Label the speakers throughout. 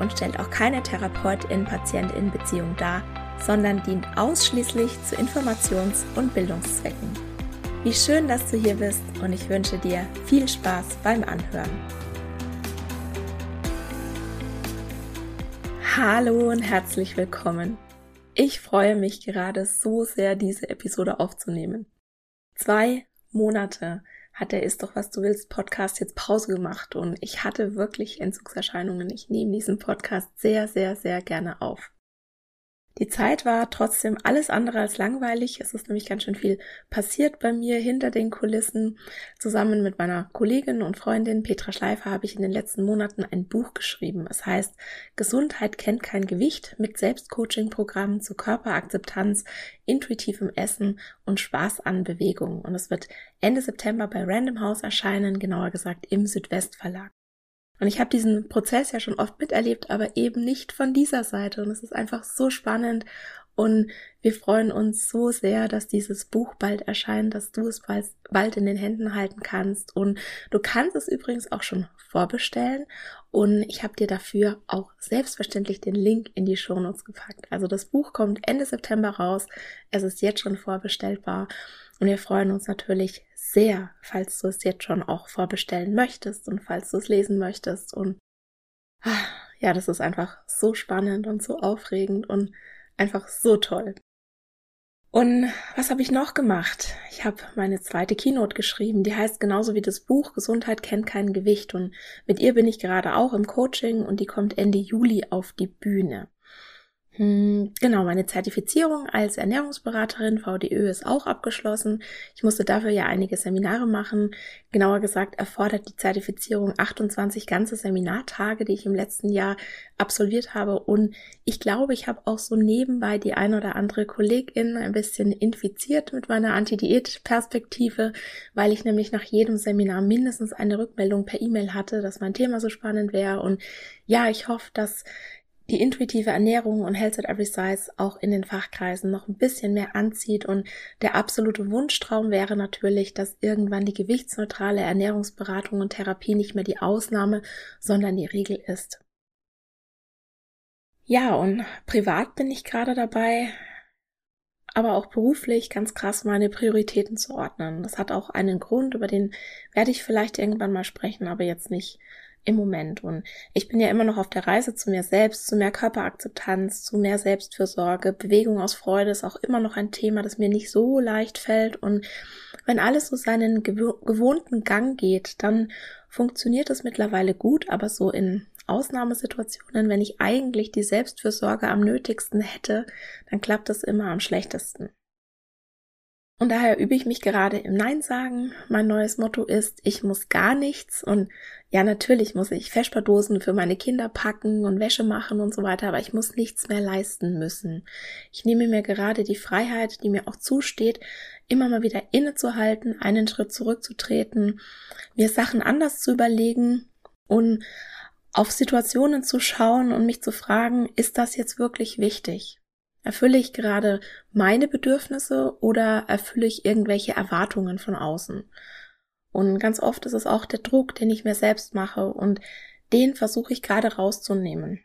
Speaker 1: und stellt auch keine Therapeutin-Patientin-Beziehung dar, sondern dient ausschließlich zu Informations- und Bildungszwecken. Wie schön, dass du hier bist und ich wünsche dir viel Spaß beim Anhören. Hallo und herzlich willkommen. Ich freue mich gerade so sehr, diese Episode aufzunehmen. Zwei Monate hat der Ist doch was du willst Podcast jetzt Pause gemacht und ich hatte wirklich Entzugserscheinungen. Ich nehme diesen Podcast sehr, sehr, sehr gerne auf. Die Zeit war trotzdem alles andere als langweilig. Es ist nämlich ganz schön viel passiert bei mir hinter den Kulissen. Zusammen mit meiner Kollegin und Freundin Petra Schleifer habe ich in den letzten Monaten ein Buch geschrieben. Es heißt Gesundheit kennt kein Gewicht mit Selbstcoaching-Programmen zu Körperakzeptanz, intuitivem Essen und Spaß an Bewegung. Und es wird Ende September bei Random House erscheinen, genauer gesagt im Südwest Verlag. Und ich habe diesen Prozess ja schon oft miterlebt, aber eben nicht von dieser Seite. Und es ist einfach so spannend. Und wir freuen uns so sehr, dass dieses Buch bald erscheint, dass du es bald, bald in den Händen halten kannst. Und du kannst es übrigens auch schon vorbestellen. Und ich habe dir dafür auch selbstverständlich den Link in die Shownotes gepackt. Also das Buch kommt Ende September raus. Es ist jetzt schon vorbestellbar. Und wir freuen uns natürlich sehr, falls du es jetzt schon auch vorbestellen möchtest und falls du es lesen möchtest. Und ah, ja, das ist einfach so spannend und so aufregend und einfach so toll. Und was habe ich noch gemacht? Ich habe meine zweite Keynote geschrieben, die heißt genauso wie das Buch Gesundheit kennt kein Gewicht und mit ihr bin ich gerade auch im Coaching und die kommt Ende Juli auf die Bühne. Hm, genau, meine Zertifizierung als Ernährungsberaterin VDÖ ist auch abgeschlossen. Ich musste dafür ja einige Seminare machen. Genauer gesagt erfordert die Zertifizierung 28 ganze Seminartage, die ich im letzten Jahr absolviert habe. Und ich glaube, ich habe auch so nebenbei die ein oder andere Kollegin ein bisschen infiziert mit meiner Anti-Diät-Perspektive, weil ich nämlich nach jedem Seminar mindestens eine Rückmeldung per E-Mail hatte, dass mein Thema so spannend wäre. Und ja, ich hoffe, dass die intuitive Ernährung und Health at Every Size auch in den Fachkreisen noch ein bisschen mehr anzieht und der absolute Wunschtraum wäre natürlich, dass irgendwann die gewichtsneutrale Ernährungsberatung und Therapie nicht mehr die Ausnahme, sondern die Regel ist. Ja, und privat bin ich gerade dabei, aber auch beruflich ganz krass meine Prioritäten zu ordnen. Das hat auch einen Grund, über den werde ich vielleicht irgendwann mal sprechen, aber jetzt nicht im Moment. Und ich bin ja immer noch auf der Reise zu mir selbst, zu mehr Körperakzeptanz, zu mehr Selbstfürsorge. Bewegung aus Freude ist auch immer noch ein Thema, das mir nicht so leicht fällt. Und wenn alles so seinen gewohnten Gang geht, dann funktioniert es mittlerweile gut, aber so in Ausnahmesituationen, wenn ich eigentlich die Selbstfürsorge am nötigsten hätte, dann klappt es immer am schlechtesten. Und daher übe ich mich gerade im Nein sagen. Mein neues Motto ist, ich muss gar nichts. Und ja, natürlich muss ich Vesperdosen für meine Kinder packen und Wäsche machen und so weiter, aber ich muss nichts mehr leisten müssen. Ich nehme mir gerade die Freiheit, die mir auch zusteht, immer mal wieder innezuhalten, einen Schritt zurückzutreten, mir Sachen anders zu überlegen und auf Situationen zu schauen und mich zu fragen, ist das jetzt wirklich wichtig? Erfülle ich gerade meine Bedürfnisse oder erfülle ich irgendwelche Erwartungen von außen? Und ganz oft ist es auch der Druck, den ich mir selbst mache und den versuche ich gerade rauszunehmen.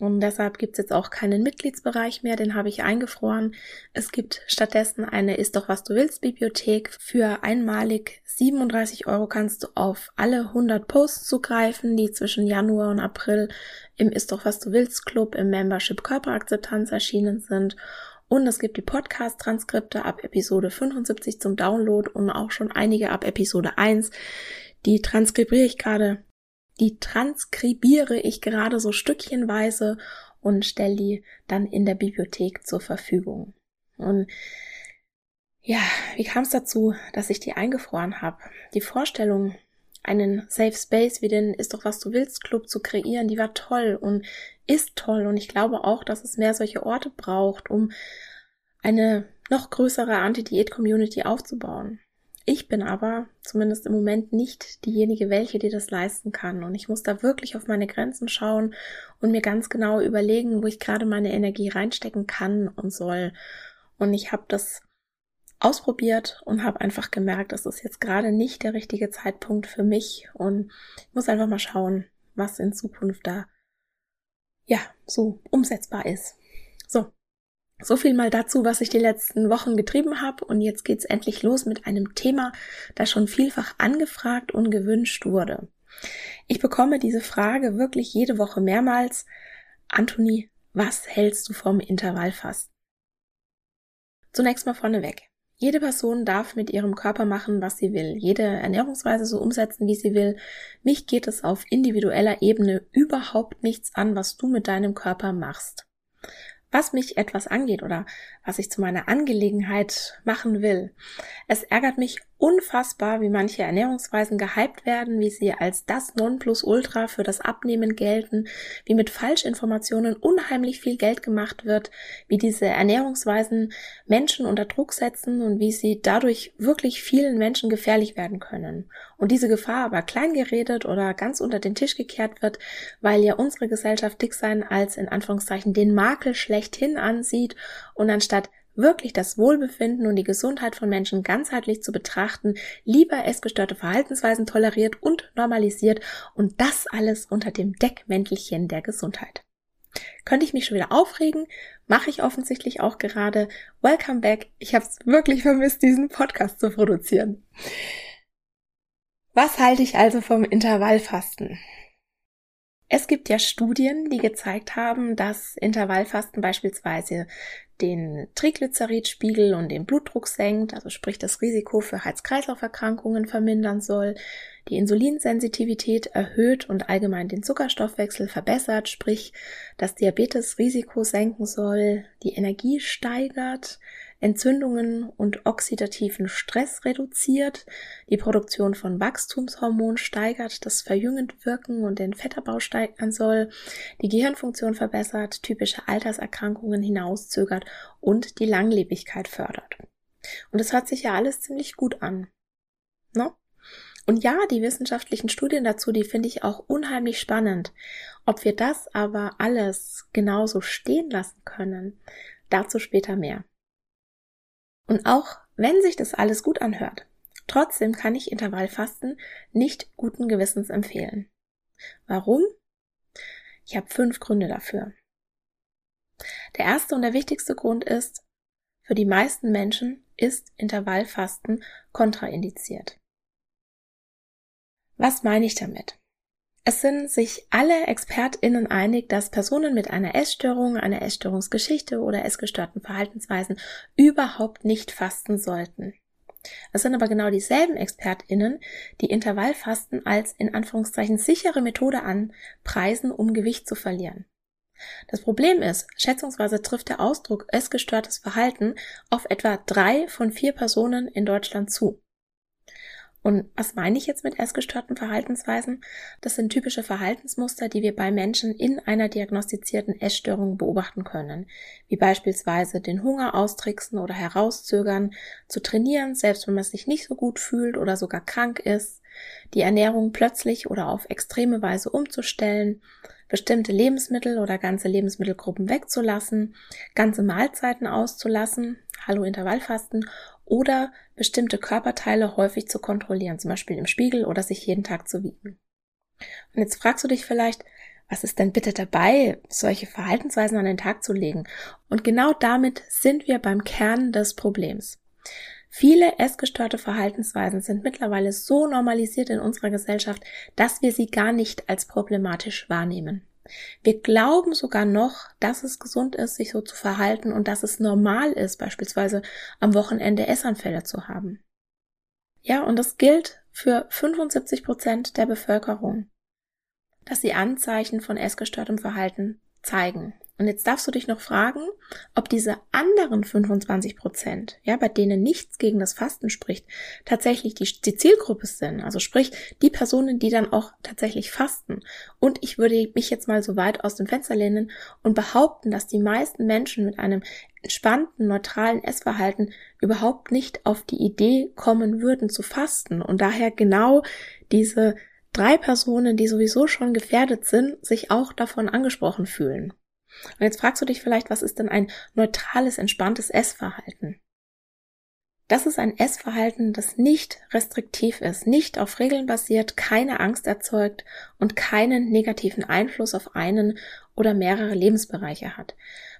Speaker 1: Und deshalb gibt es jetzt auch keinen Mitgliedsbereich mehr, den habe ich eingefroren. Es gibt stattdessen eine Ist doch was du willst Bibliothek. Für einmalig 37 Euro kannst du auf alle 100 Posts zugreifen, die zwischen Januar und April im Ist doch was du willst Club im Membership Körperakzeptanz erschienen sind. Und es gibt die Podcast-Transkripte ab Episode 75 zum Download und auch schon einige ab Episode 1. Die transkribiere ich gerade, die transkribiere ich gerade so stückchenweise und stelle die dann in der Bibliothek zur Verfügung. Und ja, wie kam es dazu, dass ich die eingefroren habe? Die Vorstellung, einen Safe Space wie den Ist doch was du willst Club zu kreieren, die war toll und ist toll und ich glaube auch, dass es mehr solche Orte braucht, um eine noch größere Anti-Diät-Community aufzubauen. Ich bin aber zumindest im Moment nicht diejenige, welche dir das leisten kann. Und ich muss da wirklich auf meine Grenzen schauen und mir ganz genau überlegen, wo ich gerade meine Energie reinstecken kann und soll. Und ich habe das ausprobiert und habe einfach gemerkt, das ist jetzt gerade nicht der richtige Zeitpunkt für mich und ich muss einfach mal schauen, was in Zukunft da ja so umsetzbar ist. So, viel mal dazu, was ich die letzten Wochen getrieben habe und jetzt geht's endlich los mit einem Thema, das schon vielfach angefragt und gewünscht wurde. Ich bekomme diese Frage wirklich jede Woche mehrmals. Anthony, was hältst du vom Intervallfasten? Zunächst mal vorneweg. Jede Person darf mit ihrem Körper machen, was sie will, jede Ernährungsweise so umsetzen, wie sie will. Mich geht es auf individueller Ebene überhaupt nichts an, was du mit deinem Körper machst was mich etwas angeht oder was ich zu meiner Angelegenheit machen will. Es ärgert mich unfassbar, wie manche Ernährungsweisen gehypt werden, wie sie als das Nonplusultra für das Abnehmen gelten, wie mit Falschinformationen unheimlich viel Geld gemacht wird, wie diese Ernährungsweisen Menschen unter Druck setzen und wie sie dadurch wirklich vielen Menschen gefährlich werden können. Und diese Gefahr aber klein geredet oder ganz unter den Tisch gekehrt wird, weil ja unsere Gesellschaft dick sein als in Anführungszeichen den Makel schlechthin ansieht und anstatt wirklich das Wohlbefinden und die Gesundheit von Menschen ganzheitlich zu betrachten, lieber essgestörte Verhaltensweisen toleriert und normalisiert und das alles unter dem Deckmäntelchen der Gesundheit. Könnte ich mich schon wieder aufregen? Mache ich offensichtlich auch gerade. Welcome back. Ich habe es wirklich vermisst, diesen Podcast zu produzieren. Was halte ich also vom Intervallfasten? Es gibt ja Studien, die gezeigt haben, dass Intervallfasten beispielsweise den Triglyceridspiegel und den Blutdruck senkt, also sprich das Risiko für Herz-Kreislauf-Erkrankungen vermindern soll, die Insulinsensitivität erhöht und allgemein den Zuckerstoffwechsel verbessert, sprich das Diabetesrisiko senken soll, die Energie steigert, Entzündungen und oxidativen Stress reduziert, die Produktion von Wachstumshormonen steigert, das verjüngend wirken und den Fettabbau steigern soll, die Gehirnfunktion verbessert, typische Alterserkrankungen hinauszögert und die Langlebigkeit fördert. Und das hört sich ja alles ziemlich gut an. Ne? Und ja, die wissenschaftlichen Studien dazu, die finde ich auch unheimlich spannend. Ob wir das aber alles genauso stehen lassen können, dazu später mehr. Und auch wenn sich das alles gut anhört, trotzdem kann ich Intervallfasten nicht guten Gewissens empfehlen. Warum? Ich habe fünf Gründe dafür. Der erste und der wichtigste Grund ist, für die meisten Menschen ist Intervallfasten kontraindiziert. Was meine ich damit? Es sind sich alle ExpertInnen einig, dass Personen mit einer Essstörung, einer Essstörungsgeschichte oder essgestörten Verhaltensweisen überhaupt nicht fasten sollten. Es sind aber genau dieselben ExpertInnen, die Intervallfasten als in Anführungszeichen sichere Methode anpreisen, um Gewicht zu verlieren. Das Problem ist, schätzungsweise trifft der Ausdruck essgestörtes Verhalten auf etwa drei von vier Personen in Deutschland zu. Und was meine ich jetzt mit essgestörten Verhaltensweisen? Das sind typische Verhaltensmuster, die wir bei Menschen in einer diagnostizierten Essstörung beobachten können, wie beispielsweise den Hunger austricksen oder herauszögern, zu trainieren, selbst wenn man sich nicht so gut fühlt oder sogar krank ist, die Ernährung plötzlich oder auf extreme Weise umzustellen, bestimmte Lebensmittel oder ganze Lebensmittelgruppen wegzulassen, ganze Mahlzeiten auszulassen, Hallo Intervallfasten oder bestimmte Körperteile häufig zu kontrollieren, zum Beispiel im Spiegel oder sich jeden Tag zu wiegen. Und jetzt fragst du dich vielleicht, was ist denn bitte dabei, solche Verhaltensweisen an den Tag zu legen? Und genau damit sind wir beim Kern des Problems. Viele essgestörte Verhaltensweisen sind mittlerweile so normalisiert in unserer Gesellschaft, dass wir sie gar nicht als problematisch wahrnehmen. Wir glauben sogar noch, dass es gesund ist, sich so zu verhalten und dass es normal ist, beispielsweise am Wochenende Essanfälle zu haben. Ja, und das gilt für 75 Prozent der Bevölkerung, dass sie Anzeichen von essgestörtem Verhalten zeigen. Und jetzt darfst du dich noch fragen, ob diese anderen 25 Prozent, ja, bei denen nichts gegen das Fasten spricht, tatsächlich die, die Zielgruppe sind. Also sprich, die Personen, die dann auch tatsächlich fasten. Und ich würde mich jetzt mal so weit aus dem Fenster lehnen und behaupten, dass die meisten Menschen mit einem entspannten, neutralen Essverhalten überhaupt nicht auf die Idee kommen würden zu fasten und daher genau diese drei Personen, die sowieso schon gefährdet sind, sich auch davon angesprochen fühlen. Und jetzt fragst du dich vielleicht, was ist denn ein neutrales, entspanntes Essverhalten? Das ist ein Essverhalten, das nicht restriktiv ist, nicht auf Regeln basiert, keine Angst erzeugt und keinen negativen Einfluss auf einen oder mehrere Lebensbereiche hat.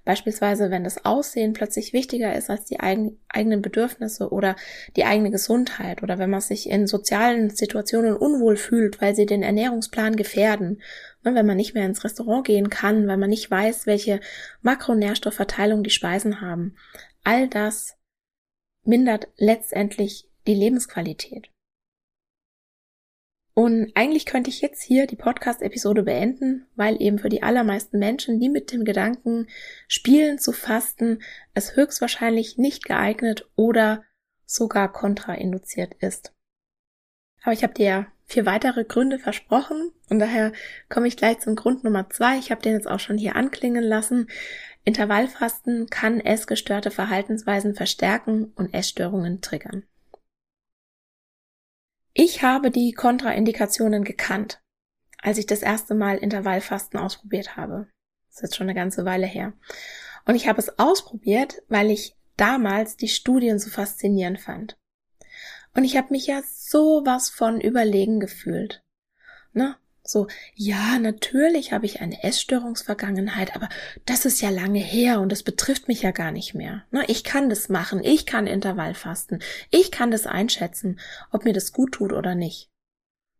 Speaker 1: Beispielsweise, wenn das Aussehen plötzlich wichtiger ist als die eigen, eigenen Bedürfnisse oder die eigene Gesundheit oder wenn man sich in sozialen Situationen unwohl fühlt, weil sie den Ernährungsplan gefährden, ne, wenn man nicht mehr ins Restaurant gehen kann, weil man nicht weiß, welche Makronährstoffverteilung die Speisen haben. All das mindert letztendlich die Lebensqualität. Und eigentlich könnte ich jetzt hier die Podcast-Episode beenden, weil eben für die allermeisten Menschen, die mit dem Gedanken spielen zu fasten, es höchstwahrscheinlich nicht geeignet oder sogar kontrainduziert ist. Aber ich habe dir vier weitere Gründe versprochen und daher komme ich gleich zum Grund Nummer zwei. Ich habe den jetzt auch schon hier anklingen lassen. Intervallfasten kann essgestörte Verhaltensweisen verstärken und Essstörungen triggern. Ich habe die Kontraindikationen gekannt, als ich das erste Mal Intervallfasten ausprobiert habe. Das ist jetzt schon eine ganze Weile her. Und ich habe es ausprobiert, weil ich damals die Studien so faszinierend fand. Und ich habe mich ja sowas von überlegen gefühlt. Ne? So, ja, natürlich habe ich eine Essstörungsvergangenheit, aber das ist ja lange her und das betrifft mich ja gar nicht mehr. Na, ich kann das machen, ich kann Intervallfasten, ich kann das einschätzen, ob mir das gut tut oder nicht.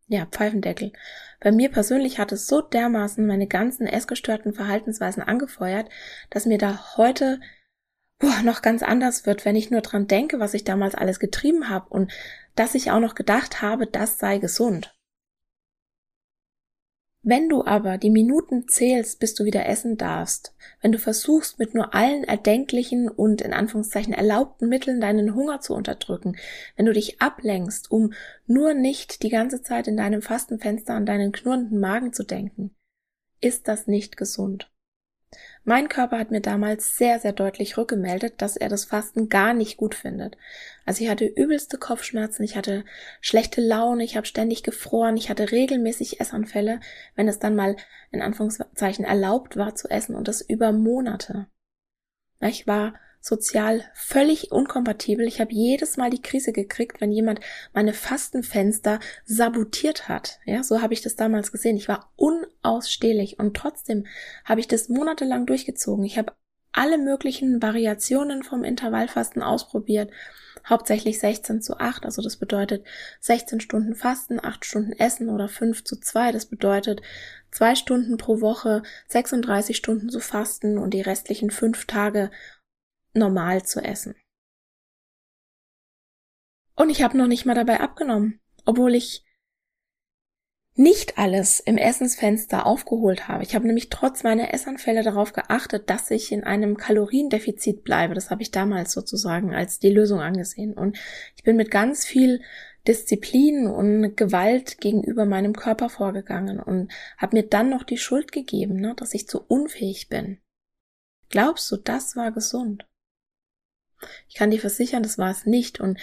Speaker 1: Ja, Pfeifendeckel. Bei mir persönlich hat es so dermaßen meine ganzen essgestörten Verhaltensweisen angefeuert, dass mir da heute boah, noch ganz anders wird, wenn ich nur dran denke, was ich damals alles getrieben habe und dass ich auch noch gedacht habe, das sei gesund. Wenn du aber die Minuten zählst, bis du wieder essen darfst, wenn du versuchst, mit nur allen erdenklichen und in Anführungszeichen erlaubten Mitteln deinen Hunger zu unterdrücken, wenn du dich ablenkst, um nur nicht die ganze Zeit in deinem Fastenfenster an deinen knurrenden Magen zu denken, ist das nicht gesund. Mein Körper hat mir damals sehr, sehr deutlich rückgemeldet, dass er das Fasten gar nicht gut findet. Also ich hatte übelste Kopfschmerzen, ich hatte schlechte Laune, ich habe ständig gefroren, ich hatte regelmäßig Essanfälle, wenn es dann mal in Anführungszeichen erlaubt war zu essen und das über Monate. Ich war sozial völlig unkompatibel. Ich habe jedes Mal die Krise gekriegt, wenn jemand meine Fastenfenster sabotiert hat. Ja, so habe ich das damals gesehen. Ich war unausstehlich und trotzdem habe ich das monatelang durchgezogen. Ich habe alle möglichen Variationen vom Intervallfasten ausprobiert. Hauptsächlich 16 zu 8, also das bedeutet 16 Stunden Fasten, 8 Stunden Essen oder 5 zu 2, das bedeutet 2 Stunden pro Woche, 36 Stunden zu fasten und die restlichen 5 Tage normal zu essen. Und ich habe noch nicht mal dabei abgenommen, obwohl ich nicht alles im Essensfenster aufgeholt habe. Ich habe nämlich trotz meiner Essanfälle darauf geachtet, dass ich in einem Kaloriendefizit bleibe. Das habe ich damals sozusagen als die Lösung angesehen. Und ich bin mit ganz viel Disziplin und Gewalt gegenüber meinem Körper vorgegangen und habe mir dann noch die Schuld gegeben, ne, dass ich zu unfähig bin. Glaubst du, das war gesund? Ich kann dir versichern, das war es nicht. Und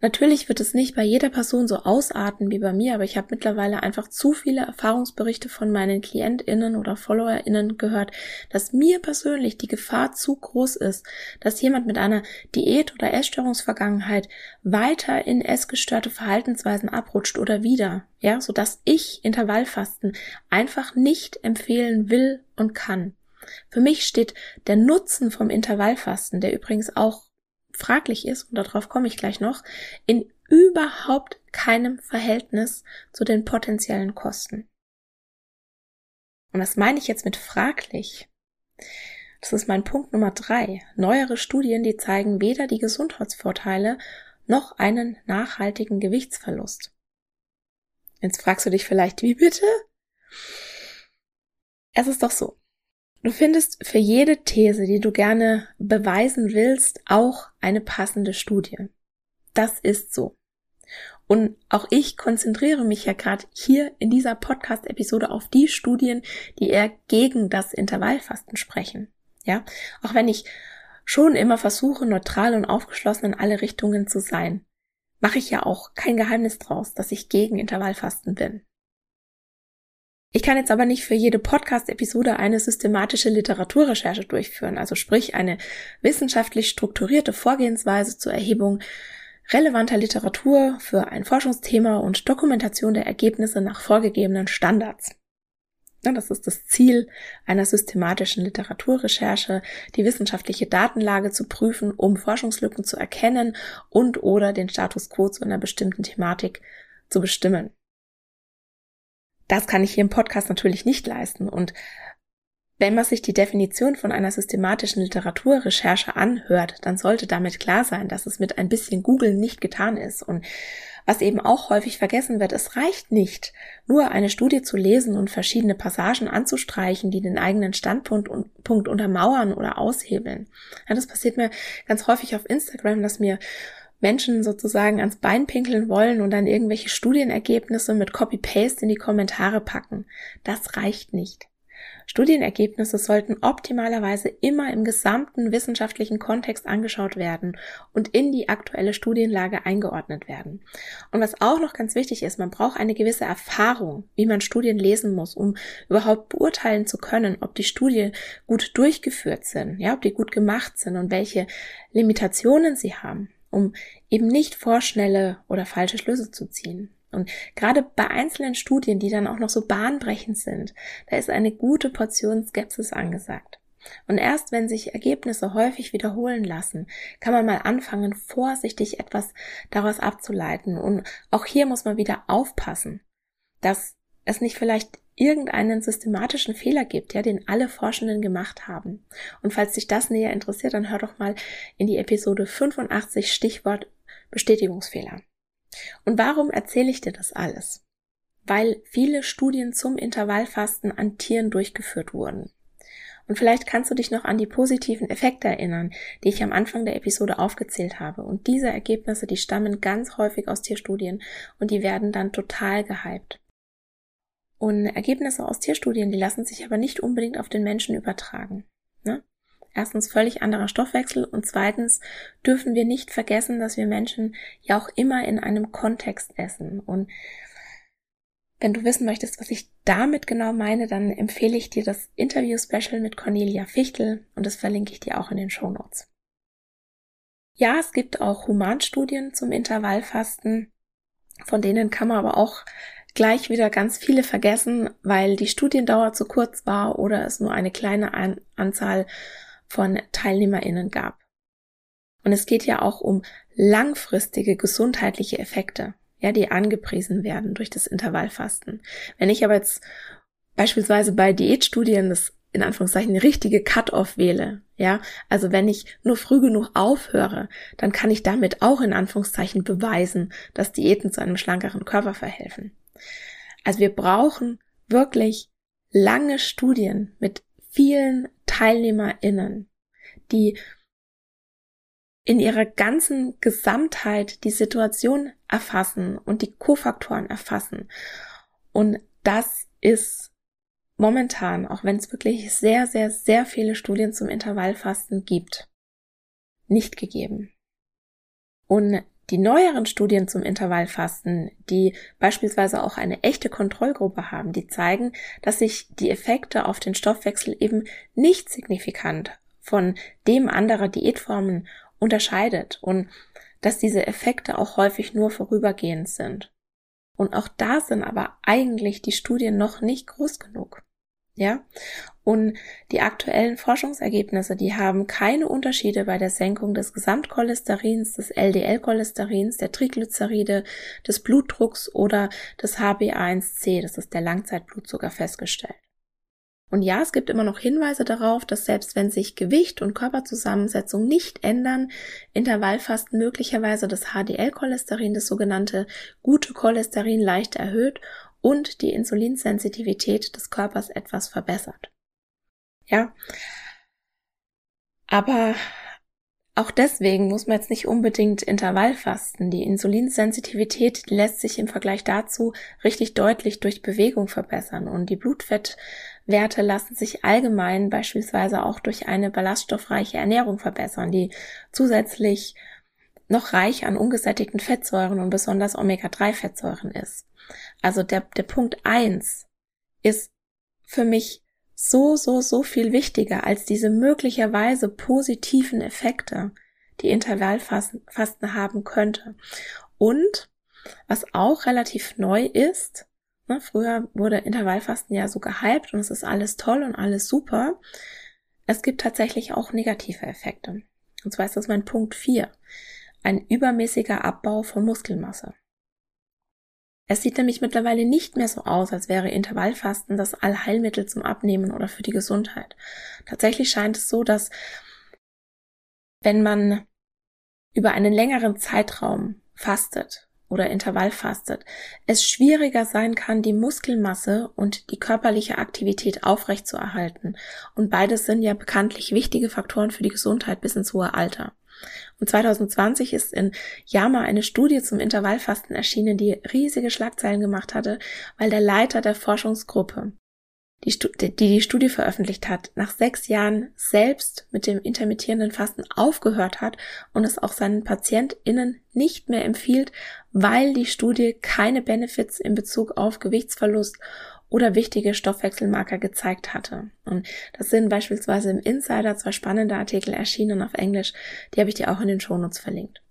Speaker 1: natürlich wird es nicht bei jeder Person so ausarten wie bei mir, aber ich habe mittlerweile einfach zu viele Erfahrungsberichte von meinen KlientInnen oder FollowerInnen gehört, dass mir persönlich die Gefahr zu groß ist, dass jemand mit einer Diät- oder Essstörungsvergangenheit weiter in essgestörte Verhaltensweisen abrutscht oder wieder, ja, so dass ich Intervallfasten einfach nicht empfehlen will und kann. Für mich steht der Nutzen vom Intervallfasten, der übrigens auch fraglich ist, und darauf komme ich gleich noch, in überhaupt keinem Verhältnis zu den potenziellen Kosten. Und was meine ich jetzt mit fraglich? Das ist mein Punkt Nummer drei. Neuere Studien, die zeigen weder die Gesundheitsvorteile noch einen nachhaltigen Gewichtsverlust. Jetzt fragst du dich vielleicht, wie bitte? Es ist doch so. Du findest für jede These, die du gerne beweisen willst, auch eine passende Studie. Das ist so. Und auch ich konzentriere mich ja gerade hier in dieser Podcast-Episode auf die Studien, die eher gegen das Intervallfasten sprechen. Ja, auch wenn ich schon immer versuche, neutral und aufgeschlossen in alle Richtungen zu sein, mache ich ja auch kein Geheimnis draus, dass ich gegen Intervallfasten bin. Ich kann jetzt aber nicht für jede Podcast-Episode eine systematische Literaturrecherche durchführen, also sprich eine wissenschaftlich strukturierte Vorgehensweise zur Erhebung relevanter Literatur für ein Forschungsthema und Dokumentation der Ergebnisse nach vorgegebenen Standards. Das ist das Ziel einer systematischen Literaturrecherche, die wissenschaftliche Datenlage zu prüfen, um Forschungslücken zu erkennen und oder den Status quo zu einer bestimmten Thematik zu bestimmen. Das kann ich hier im Podcast natürlich nicht leisten. Und wenn man sich die Definition von einer systematischen Literaturrecherche anhört, dann sollte damit klar sein, dass es mit ein bisschen Googeln nicht getan ist. Und was eben auch häufig vergessen wird, es reicht nicht, nur eine Studie zu lesen und verschiedene Passagen anzustreichen, die den eigenen Standpunkt und, Punkt untermauern oder aushebeln. Ja, das passiert mir ganz häufig auf Instagram, dass mir Menschen sozusagen ans Bein pinkeln wollen und dann irgendwelche Studienergebnisse mit Copy-Paste in die Kommentare packen. Das reicht nicht. Studienergebnisse sollten optimalerweise immer im gesamten wissenschaftlichen Kontext angeschaut werden und in die aktuelle Studienlage eingeordnet werden. Und was auch noch ganz wichtig ist, man braucht eine gewisse Erfahrung, wie man Studien lesen muss, um überhaupt beurteilen zu können, ob die Studien gut durchgeführt sind, ja, ob die gut gemacht sind und welche Limitationen sie haben um eben nicht vorschnelle oder falsche Schlüsse zu ziehen. Und gerade bei einzelnen Studien, die dann auch noch so bahnbrechend sind, da ist eine gute Portion Skepsis angesagt. Und erst wenn sich Ergebnisse häufig wiederholen lassen, kann man mal anfangen, vorsichtig etwas daraus abzuleiten. Und auch hier muss man wieder aufpassen, dass es nicht vielleicht irgendeinen systematischen Fehler gibt, ja, den alle Forschenden gemacht haben. Und falls dich das näher interessiert, dann hör doch mal in die Episode 85 Stichwort Bestätigungsfehler. Und warum erzähle ich dir das alles? Weil viele Studien zum Intervallfasten an Tieren durchgeführt wurden. Und vielleicht kannst du dich noch an die positiven Effekte erinnern, die ich am Anfang der Episode aufgezählt habe. Und diese Ergebnisse, die stammen ganz häufig aus Tierstudien und die werden dann total gehypt. Und Ergebnisse aus Tierstudien, die lassen sich aber nicht unbedingt auf den Menschen übertragen. Ne? Erstens völlig anderer Stoffwechsel und zweitens dürfen wir nicht vergessen, dass wir Menschen ja auch immer in einem Kontext essen. Und wenn du wissen möchtest, was ich damit genau meine, dann empfehle ich dir das Interview-Special mit Cornelia Fichtel und das verlinke ich dir auch in den Show Notes. Ja, es gibt auch Humanstudien zum Intervallfasten, von denen kann man aber auch gleich wieder ganz viele vergessen, weil die Studiendauer zu kurz war oder es nur eine kleine An Anzahl von TeilnehmerInnen gab. Und es geht ja auch um langfristige gesundheitliche Effekte, ja, die angepriesen werden durch das Intervallfasten. Wenn ich aber jetzt beispielsweise bei Diätstudien das in Anführungszeichen richtige Cut-off wähle, ja, also wenn ich nur früh genug aufhöre, dann kann ich damit auch in Anführungszeichen beweisen, dass Diäten zu einem schlankeren Körper verhelfen. Also wir brauchen wirklich lange Studien mit vielen TeilnehmerInnen, die in ihrer ganzen Gesamtheit die Situation erfassen und die Kofaktoren erfassen. Und das ist momentan, auch wenn es wirklich sehr, sehr, sehr viele Studien zum Intervallfasten gibt, nicht gegeben. Und die neueren Studien zum Intervallfasten, die beispielsweise auch eine echte Kontrollgruppe haben, die zeigen, dass sich die Effekte auf den Stoffwechsel eben nicht signifikant von dem anderer Diätformen unterscheidet und dass diese Effekte auch häufig nur vorübergehend sind. Und auch da sind aber eigentlich die Studien noch nicht groß genug. Ja? Und die aktuellen Forschungsergebnisse, die haben keine Unterschiede bei der Senkung des Gesamtcholesterins, des LDL-Cholesterins, der Triglyceride, des Blutdrucks oder des HbA1c, das ist der Langzeitblutzucker, festgestellt. Und ja, es gibt immer noch Hinweise darauf, dass selbst wenn sich Gewicht und Körperzusammensetzung nicht ändern, Intervallfasten möglicherweise das HDL-Cholesterin, das sogenannte gute Cholesterin, leicht erhöht und die Insulinsensitivität des Körpers etwas verbessert. Ja. Aber auch deswegen muss man jetzt nicht unbedingt Intervallfasten. Die Insulinsensitivität lässt sich im Vergleich dazu richtig deutlich durch Bewegung verbessern und die Blutfettwerte lassen sich allgemein beispielsweise auch durch eine ballaststoffreiche Ernährung verbessern, die zusätzlich noch reich an ungesättigten Fettsäuren und besonders Omega-3-Fettsäuren ist. Also der, der Punkt eins ist für mich so, so, so viel wichtiger als diese möglicherweise positiven Effekte, die Intervallfasten haben könnte. Und was auch relativ neu ist, ne, früher wurde Intervallfasten ja so gehypt und es ist alles toll und alles super. Es gibt tatsächlich auch negative Effekte. Und zwar ist das mein Punkt 4. Ein übermäßiger Abbau von Muskelmasse. Es sieht nämlich mittlerweile nicht mehr so aus, als wäre Intervallfasten das Allheilmittel zum Abnehmen oder für die Gesundheit. Tatsächlich scheint es so, dass wenn man über einen längeren Zeitraum fastet oder Intervallfastet, es schwieriger sein kann, die Muskelmasse und die körperliche Aktivität aufrechtzuerhalten. Und beides sind ja bekanntlich wichtige Faktoren für die Gesundheit bis ins hohe Alter. Und 2020 ist in JAMA eine Studie zum Intervallfasten erschienen, die riesige Schlagzeilen gemacht hatte, weil der Leiter der Forschungsgruppe, die, die die Studie veröffentlicht hat, nach sechs Jahren selbst mit dem intermittierenden Fasten aufgehört hat und es auch seinen PatientInnen nicht mehr empfiehlt, weil die Studie keine Benefits in Bezug auf Gewichtsverlust oder wichtige Stoffwechselmarker gezeigt hatte. Und das sind beispielsweise im Insider zwei spannende Artikel erschienen auf Englisch, die habe ich dir auch in den Shownotes verlinkt.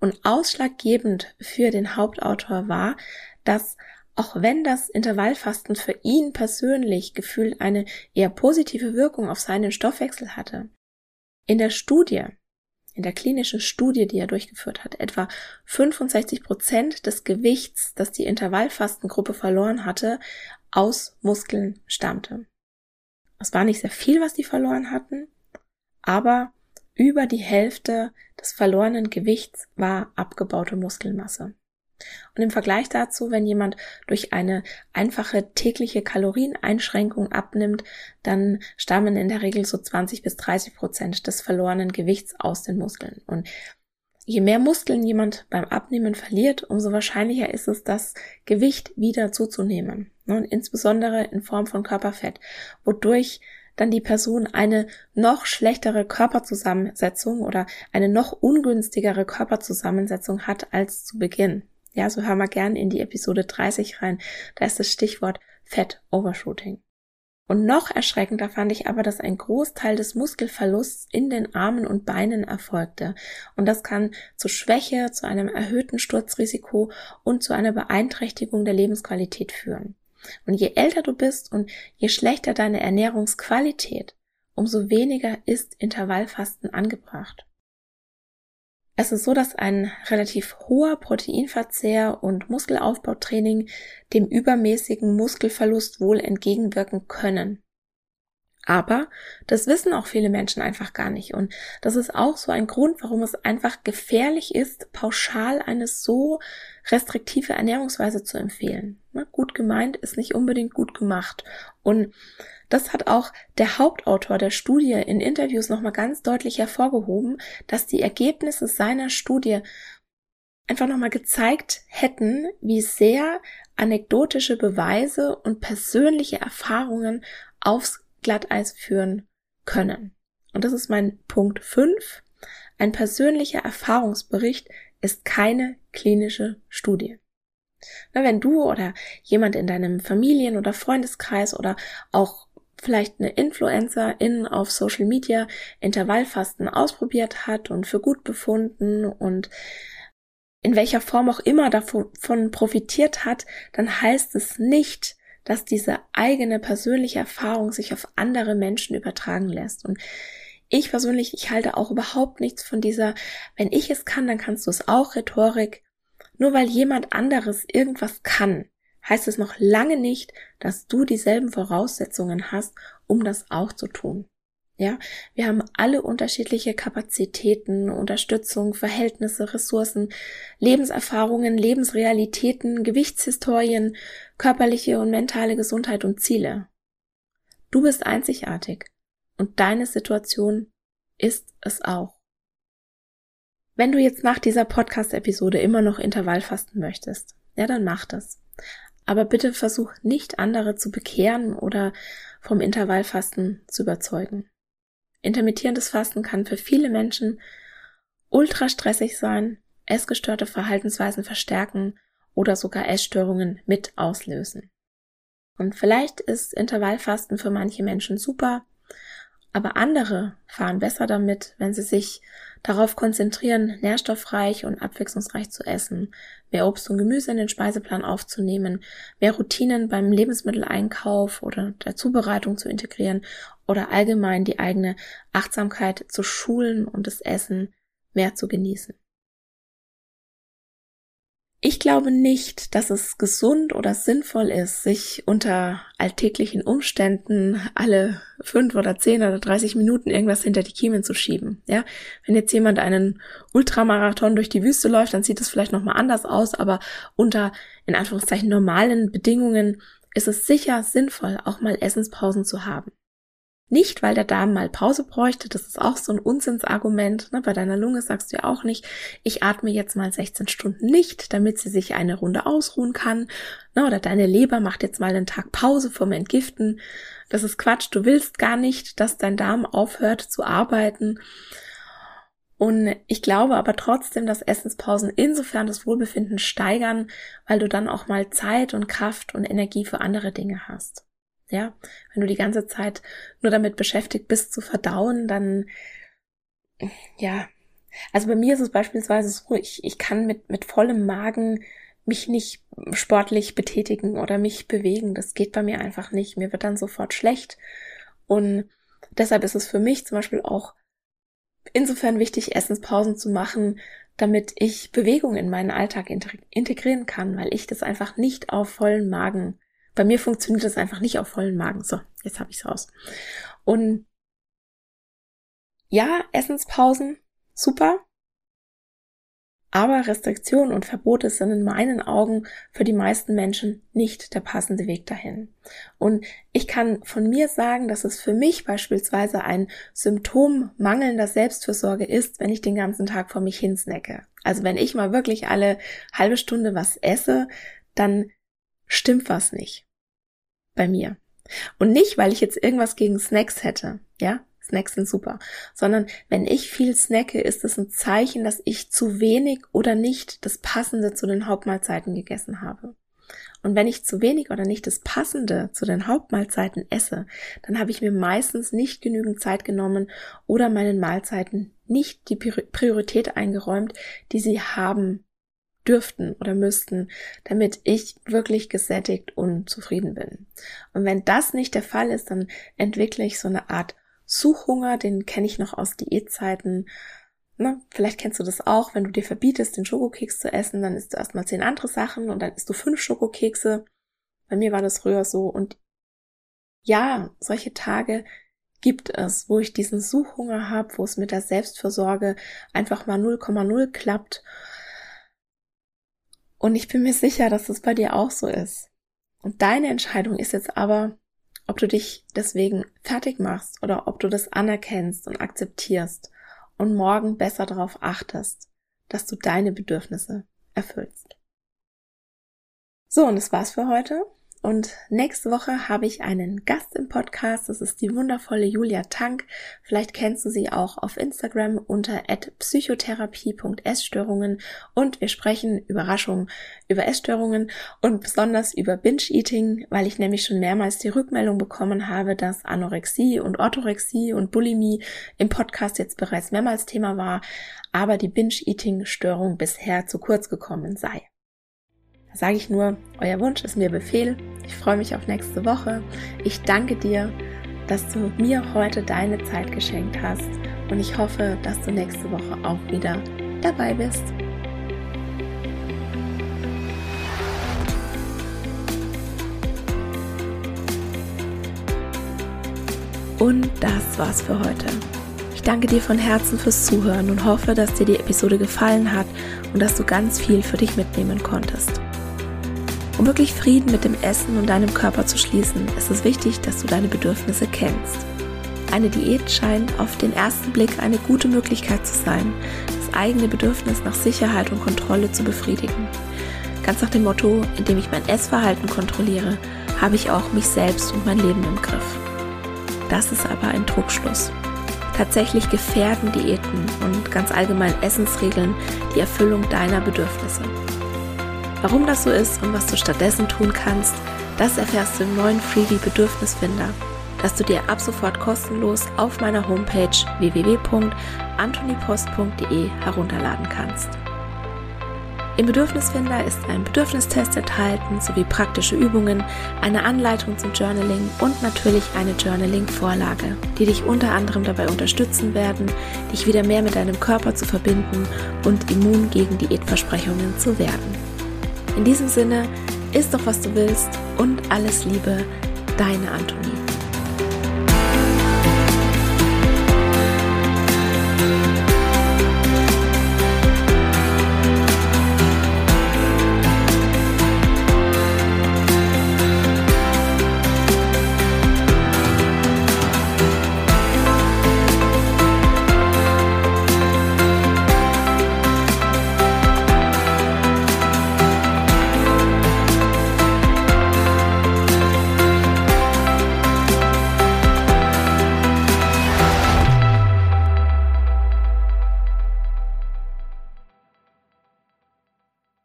Speaker 1: Und ausschlaggebend für den Hauptautor war, dass auch wenn das Intervallfasten für ihn persönlich gefühlt eine eher positive Wirkung auf seinen Stoffwechsel hatte, in der Studie, in der klinischen Studie, die er durchgeführt hat, etwa 65 Prozent des Gewichts, das die Intervallfastengruppe verloren hatte, aus Muskeln stammte. Es war nicht sehr viel, was die verloren hatten, aber über die Hälfte des verlorenen Gewichts war abgebaute Muskelmasse. Und im Vergleich dazu, wenn jemand durch eine einfache tägliche Kalorieneinschränkung abnimmt, dann stammen in der Regel so 20 bis 30 Prozent des verlorenen Gewichts aus den Muskeln. Und Je mehr Muskeln jemand beim Abnehmen verliert, umso wahrscheinlicher ist es, das Gewicht wieder zuzunehmen. Ne, und insbesondere in Form von Körperfett, wodurch dann die Person eine noch schlechtere Körperzusammensetzung oder eine noch ungünstigere Körperzusammensetzung hat als zu Beginn. Ja, so hören wir gern in die Episode 30 rein. Da ist das Stichwort Fett Overshooting. Und noch erschreckender fand ich aber, dass ein Großteil des Muskelverlusts in den Armen und Beinen erfolgte. Und das kann zu Schwäche, zu einem erhöhten Sturzrisiko und zu einer Beeinträchtigung der Lebensqualität führen. Und je älter du bist und je schlechter deine Ernährungsqualität, umso weniger ist Intervallfasten angebracht. Es ist so, dass ein relativ hoher Proteinverzehr und Muskelaufbautraining dem übermäßigen Muskelverlust wohl entgegenwirken können. Aber das wissen auch viele Menschen einfach gar nicht. Und das ist auch so ein Grund, warum es einfach gefährlich ist, pauschal eine so restriktive Ernährungsweise zu empfehlen. Gut gemeint ist nicht unbedingt gut gemacht. Und das hat auch der Hauptautor der Studie in Interviews nochmal ganz deutlich hervorgehoben, dass die Ergebnisse seiner Studie einfach nochmal gezeigt hätten, wie sehr anekdotische Beweise und persönliche Erfahrungen aufs Glatteis führen können. Und das ist mein Punkt 5. Ein persönlicher Erfahrungsbericht ist keine klinische Studie. Na, wenn du oder jemand in deinem Familien- oder Freundeskreis oder auch vielleicht eine Influencerin auf Social Media Intervallfasten ausprobiert hat und für gut befunden und in welcher Form auch immer davon profitiert hat, dann heißt es nicht, dass diese eigene persönliche Erfahrung sich auf andere Menschen übertragen lässt. Und ich persönlich, ich halte auch überhaupt nichts von dieser, wenn ich es kann, dann kannst du es auch Rhetorik. Nur weil jemand anderes irgendwas kann, heißt es noch lange nicht, dass du dieselben Voraussetzungen hast, um das auch zu tun. Ja, wir haben alle unterschiedliche Kapazitäten, Unterstützung, Verhältnisse, Ressourcen, Lebenserfahrungen, Lebensrealitäten, Gewichtshistorien, körperliche und mentale Gesundheit und Ziele. Du bist einzigartig und deine Situation ist es auch. Wenn du jetzt nach dieser Podcast-Episode immer noch Intervallfasten möchtest, ja, dann mach das. Aber bitte versuch nicht andere zu bekehren oder vom Intervallfasten zu überzeugen. Intermittierendes Fasten kann für viele Menschen ultra stressig sein, essgestörte Verhaltensweisen verstärken oder sogar Essstörungen mit auslösen. Und vielleicht ist Intervallfasten für manche Menschen super, aber andere fahren besser damit, wenn sie sich darauf konzentrieren, nährstoffreich und abwechslungsreich zu essen, mehr Obst und Gemüse in den Speiseplan aufzunehmen, mehr Routinen beim Lebensmitteleinkauf oder der Zubereitung zu integrieren oder allgemein die eigene Achtsamkeit zu schulen und das Essen mehr zu genießen. Ich glaube nicht, dass es gesund oder sinnvoll ist, sich unter alltäglichen Umständen alle fünf oder zehn oder dreißig Minuten irgendwas hinter die Kiemen zu schieben. Ja, wenn jetzt jemand einen Ultramarathon durch die Wüste läuft, dann sieht es vielleicht nochmal anders aus, aber unter, in Anführungszeichen, normalen Bedingungen ist es sicher sinnvoll, auch mal Essenspausen zu haben. Nicht, weil der Darm mal Pause bräuchte, das ist auch so ein Unsinnsargument. Ne? Bei deiner Lunge sagst du ja auch nicht, ich atme jetzt mal 16 Stunden nicht, damit sie sich eine Runde ausruhen kann. Ne? Oder deine Leber macht jetzt mal einen Tag Pause vom Entgiften. Das ist Quatsch. Du willst gar nicht, dass dein Darm aufhört zu arbeiten. Und ich glaube aber trotzdem, dass Essenspausen insofern das Wohlbefinden steigern, weil du dann auch mal Zeit und Kraft und Energie für andere Dinge hast. Ja, wenn du die ganze Zeit nur damit beschäftigt bist zu verdauen, dann, ja, also bei mir ist es beispielsweise so, ich, ich kann mit, mit vollem Magen mich nicht sportlich betätigen oder mich bewegen. Das geht bei mir einfach nicht. Mir wird dann sofort schlecht. Und deshalb ist es für mich zum Beispiel auch insofern wichtig, Essenspausen zu machen, damit ich Bewegung in meinen Alltag integrieren kann, weil ich das einfach nicht auf vollen Magen bei mir funktioniert das einfach nicht auf vollen Magen. So, jetzt habe ich es raus. Und ja, Essenspausen, super. Aber Restriktionen und Verbote sind in meinen Augen für die meisten Menschen nicht der passende Weg dahin. Und ich kann von mir sagen, dass es für mich beispielsweise ein Symptom mangelnder Selbstfürsorge ist, wenn ich den ganzen Tag vor mich hinsnacke. Also wenn ich mal wirklich alle halbe Stunde was esse, dann stimmt was nicht. Bei mir. Und nicht, weil ich jetzt irgendwas gegen Snacks hätte, ja? Snacks sind super. Sondern wenn ich viel snacke, ist es ein Zeichen, dass ich zu wenig oder nicht das Passende zu den Hauptmahlzeiten gegessen habe. Und wenn ich zu wenig oder nicht das Passende zu den Hauptmahlzeiten esse, dann habe ich mir meistens nicht genügend Zeit genommen oder meinen Mahlzeiten nicht die Priorität eingeräumt, die sie haben dürften oder müssten, damit ich wirklich gesättigt und zufrieden bin. Und wenn das nicht der Fall ist, dann entwickle ich so eine Art Suchhunger, den kenne ich noch aus Diätzeiten. Ne? Vielleicht kennst du das auch, wenn du dir verbietest, den Schokokeks zu essen, dann isst du erstmal zehn andere Sachen und dann isst du fünf Schokokekse. Bei mir war das früher so und ja, solche Tage gibt es, wo ich diesen Suchhunger habe, wo es mit der Selbstversorge einfach mal 0,0 klappt und ich bin mir sicher, dass das bei dir auch so ist. Und deine Entscheidung ist jetzt aber, ob du dich deswegen fertig machst oder ob du das anerkennst und akzeptierst und morgen besser darauf achtest, dass du deine Bedürfnisse erfüllst. So, und das war's für heute. Und nächste Woche habe ich einen Gast im Podcast. Das ist die wundervolle Julia Tank. Vielleicht kennst du sie auch auf Instagram unter psychotherapie.essstörungen. Und wir sprechen, Überraschung, über Essstörungen und besonders über Binge-Eating, weil ich nämlich schon mehrmals die Rückmeldung bekommen habe, dass Anorexie und Orthorexie und Bulimie im Podcast jetzt bereits mehrmals Thema war, aber die Binge-Eating-Störung bisher zu kurz gekommen sei. Sage ich nur, euer Wunsch ist mir Befehl. Ich freue mich auf nächste Woche. Ich danke dir, dass du mir heute deine Zeit geschenkt hast und ich hoffe, dass du nächste Woche auch wieder dabei bist. Und das war's für heute. Ich danke dir von Herzen fürs Zuhören und hoffe, dass dir die Episode gefallen hat und dass du ganz viel für dich mitnehmen konntest. Um wirklich Frieden mit dem Essen und deinem Körper zu schließen, ist es wichtig, dass du deine Bedürfnisse kennst. Eine Diät scheint auf den ersten Blick eine gute Möglichkeit zu sein, das eigene Bedürfnis nach Sicherheit und Kontrolle zu befriedigen. Ganz nach dem Motto, indem ich mein Essverhalten kontrolliere, habe ich auch mich selbst und mein Leben im Griff. Das ist aber ein Trugschluss. Tatsächlich gefährden Diäten und ganz allgemein Essensregeln die Erfüllung deiner Bedürfnisse. Warum das so ist und was du stattdessen tun kannst, das erfährst du im neuen Freebie Bedürfnisfinder, das du dir ab sofort kostenlos auf meiner Homepage www.antonipost.de herunterladen kannst. Im Bedürfnisfinder ist ein Bedürfnistest enthalten sowie praktische Übungen, eine Anleitung zum Journaling und natürlich eine Journaling-Vorlage, die dich unter anderem dabei unterstützen werden, dich wieder mehr mit deinem Körper zu verbinden und immun gegen Diätversprechungen zu werden. In diesem Sinne, isst doch was du willst und alles Liebe, deine Antonie.